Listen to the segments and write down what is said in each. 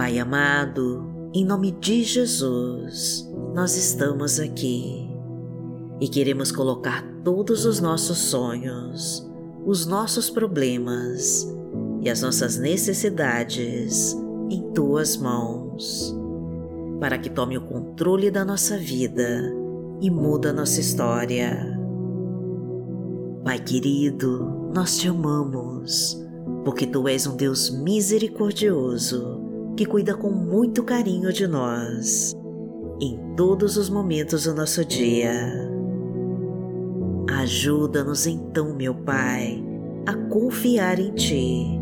Pai amado, em nome de Jesus, nós estamos aqui e queremos colocar todos os nossos sonhos, os nossos problemas e as nossas necessidades em tuas mãos, para que tome o controle da nossa vida e muda nossa história. Pai querido, nós te amamos, porque tu és um Deus misericordioso que cuida com muito carinho de nós em todos os momentos do nosso dia. Ajuda-nos então, meu Pai, a confiar em Ti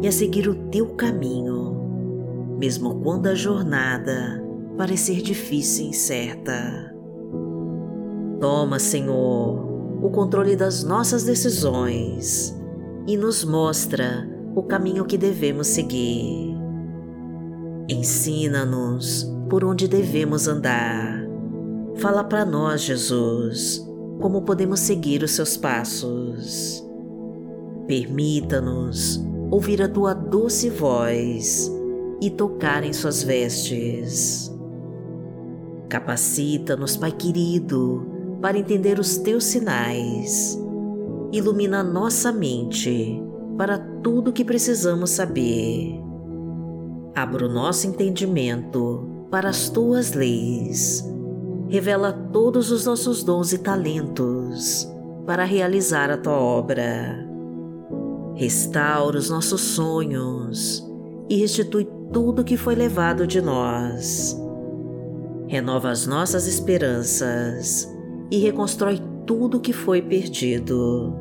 e a seguir o Teu caminho, mesmo quando a jornada parecer difícil e incerta. Toma, Senhor, o controle das nossas decisões e nos mostra o caminho que devemos seguir. Ensina-nos por onde devemos andar. Fala para nós, Jesus, como podemos seguir os seus passos. Permita-nos ouvir a tua doce voz e tocar em suas vestes. Capacita-nos, Pai querido, para entender os teus sinais. Ilumina nossa mente para tudo o que precisamos saber. Abra o nosso entendimento para as tuas leis. Revela todos os nossos dons e talentos para realizar a tua obra. Restaura os nossos sonhos e restitui tudo que foi levado de nós. Renova as nossas esperanças e reconstrói tudo o que foi perdido.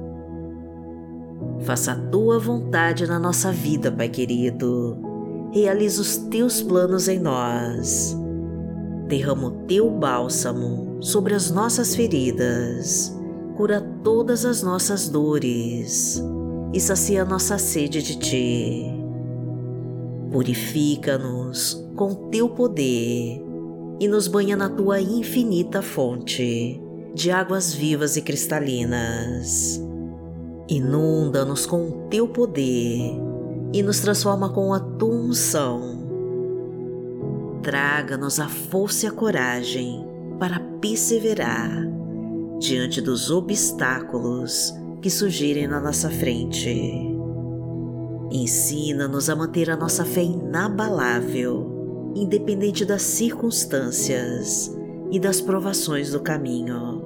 Faça a tua vontade na nossa vida, Pai querido. Realiza os teus planos em nós. Derrama o teu bálsamo sobre as nossas feridas. Cura todas as nossas dores e sacia nossa sede de ti. Purifica-nos com teu poder e nos banha na tua infinita fonte de águas vivas e cristalinas. Inunda-nos com o teu poder e nos transforma com a tua unção. Traga-nos a força e a coragem para perseverar diante dos obstáculos que surgirem na nossa frente. Ensina-nos a manter a nossa fé inabalável, independente das circunstâncias e das provações do caminho.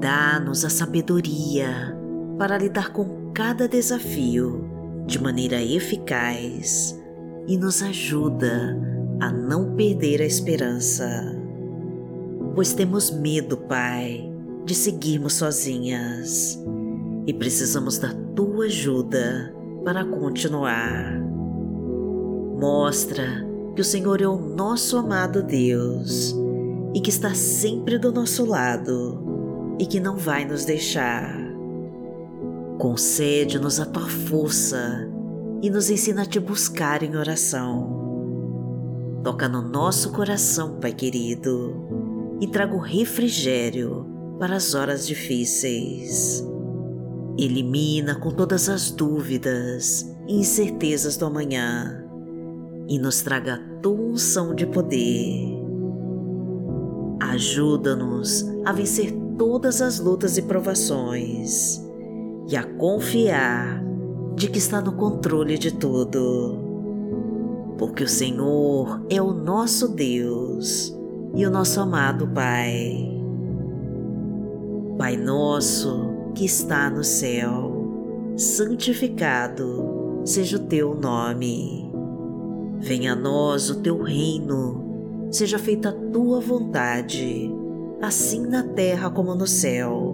Dá-nos a sabedoria para lidar com cada desafio de maneira eficaz e nos ajuda a não perder a esperança. Pois temos medo, Pai, de seguirmos sozinhas e precisamos da tua ajuda para continuar. Mostra que o Senhor é o nosso amado Deus e que está sempre do nosso lado e que não vai nos deixar. Concede-nos a tua força e nos ensina a te buscar em oração. Toca no nosso coração, Pai querido, e traga o refrigério para as horas difíceis. Elimina com todas as dúvidas e incertezas do amanhã e nos traga a tua unção de poder Ajuda-nos a vencer todas as lutas e provações e a confiar de que está no controle de tudo. Porque o Senhor é o nosso Deus e o nosso amado Pai. Pai nosso que está no céu, santificado seja o teu nome. Venha a nós o teu reino seja feita a tua vontade, assim na terra como no céu.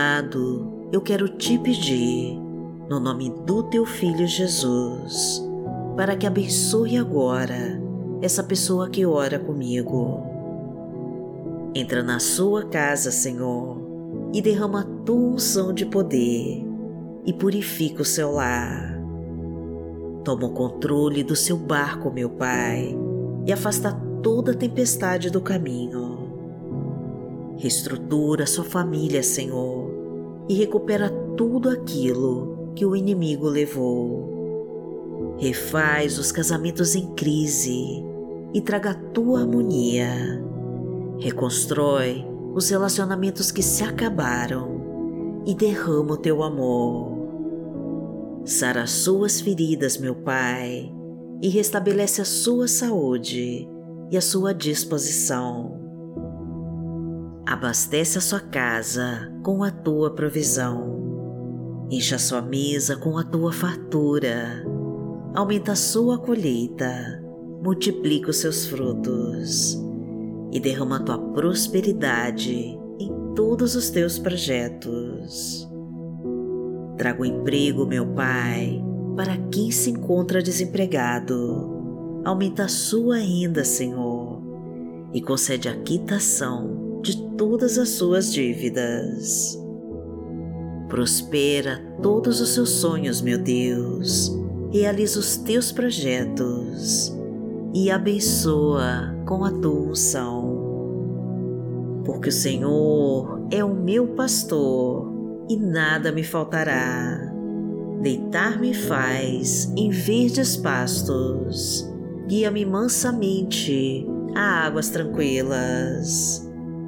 Amado, eu quero te pedir no nome do teu filho Jesus, para que abençoe agora essa pessoa que ora comigo. Entra na sua casa, Senhor, e derrama a tua unção de poder e purifica o seu lar. Toma o controle do seu barco, meu Pai, e afasta toda tempestade do caminho. Reestrutura sua família, Senhor, e recupera tudo aquilo que o inimigo levou. Refaz os casamentos em crise e traga a tua harmonia. Reconstrói os relacionamentos que se acabaram e derrama o teu amor. Sara as suas feridas, meu Pai, e restabelece a sua saúde e a sua disposição. Abastece a sua casa com a tua provisão Encha sua mesa com a tua fartura, aumenta a sua colheita, multiplica os seus frutos e derrama a tua prosperidade em todos os teus projetos. Traga o emprego, meu Pai, para quem se encontra desempregado. Aumenta a sua renda, Senhor, e concede a quitação de todas as suas dívidas. Prospera todos os seus sonhos, meu Deus. Realiza os teus projetos e abençoa com a tua unção. Porque o Senhor é o meu pastor e nada me faltará. Deitar-me faz em verdes pastos, guia-me mansamente a águas tranquilas,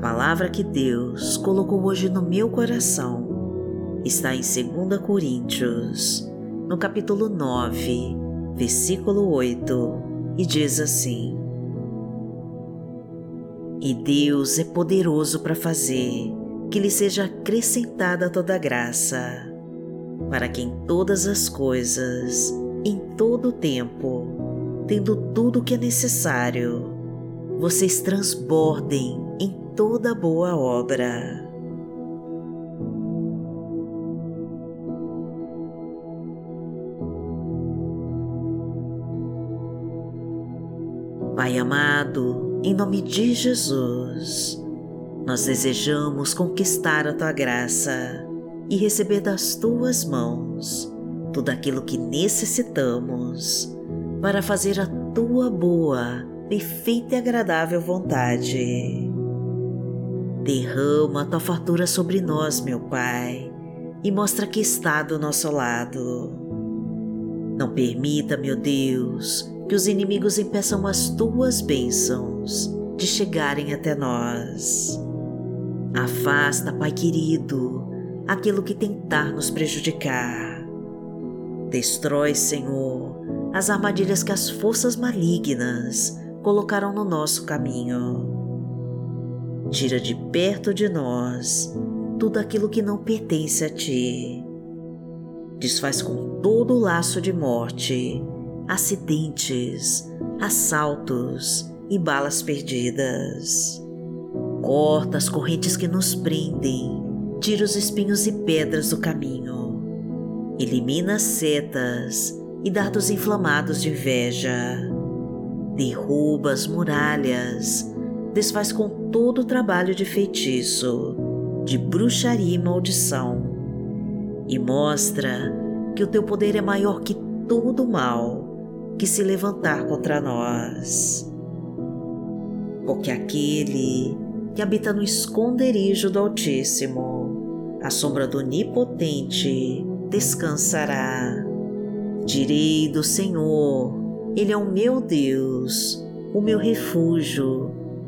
Palavra que Deus colocou hoje no meu coração. Está em 2 Coríntios, no capítulo 9, versículo 8, e diz assim: E Deus é poderoso para fazer que lhe seja acrescentada toda graça, para que em todas as coisas, em todo o tempo, tendo tudo o que é necessário, vocês transbordem em toda boa obra. Pai amado, em nome de Jesus, nós desejamos conquistar a tua graça e receber das tuas mãos tudo aquilo que necessitamos para fazer a tua boa, perfeita e agradável vontade. Derrama a tua fartura sobre nós, meu Pai, e mostra que está do nosso lado. Não permita, meu Deus, que os inimigos impeçam as tuas bênçãos de chegarem até nós. Afasta, Pai querido, aquilo que tentar nos prejudicar. Destrói, Senhor, as armadilhas que as forças malignas colocaram no nosso caminho Tira de perto de nós tudo aquilo que não pertence a ti. Desfaz com todo o laço de morte, acidentes, assaltos e balas perdidas. Corta as correntes que nos prendem, tira os espinhos e pedras do caminho. Elimina as setas e dardos inflamados de inveja. Derruba as muralhas desfaz com todo o trabalho de feitiço, de bruxaria e maldição, e mostra que o teu poder é maior que todo mal que se levantar contra nós. Porque aquele que habita no esconderijo do Altíssimo, a sombra do Onipotente, descansará. Direi do Senhor, Ele é o meu Deus, o meu refúgio,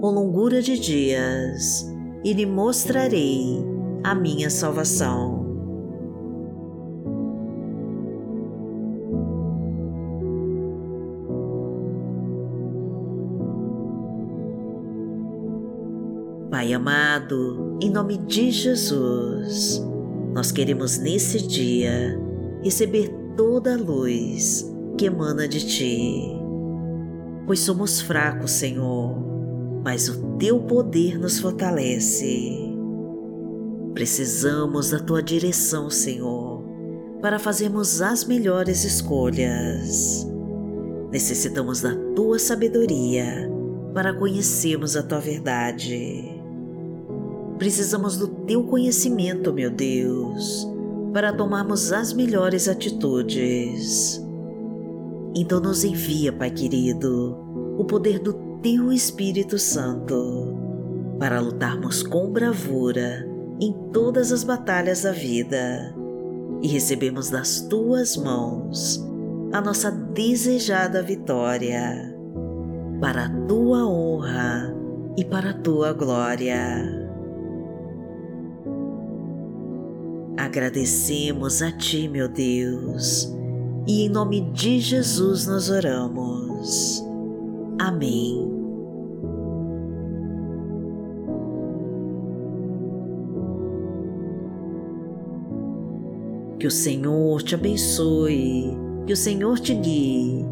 com longura de dias e lhe mostrarei a minha salvação. Pai amado, em nome de Jesus, nós queremos nesse dia receber toda a luz que emana de Ti. Pois somos fracos, Senhor, mas o Teu poder nos fortalece. Precisamos da Tua direção, Senhor, para fazermos as melhores escolhas. Necessitamos da Tua sabedoria para conhecermos a Tua verdade. Precisamos do teu conhecimento, meu Deus, para tomarmos as melhores atitudes. Então nos envia, Pai querido, o poder do teu Espírito Santo para lutarmos com bravura em todas as batalhas da vida e recebemos das tuas mãos a nossa desejada vitória, para a tua honra e para a tua glória. Agradecemos a Ti, meu Deus, e em nome de Jesus nós oramos. Amém. Que o Senhor te abençoe, que o Senhor te guie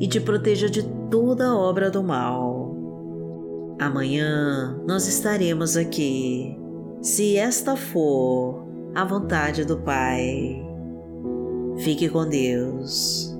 e te proteja de toda obra do mal. Amanhã nós estaremos aqui, se esta for a vontade do Pai. Fique com Deus.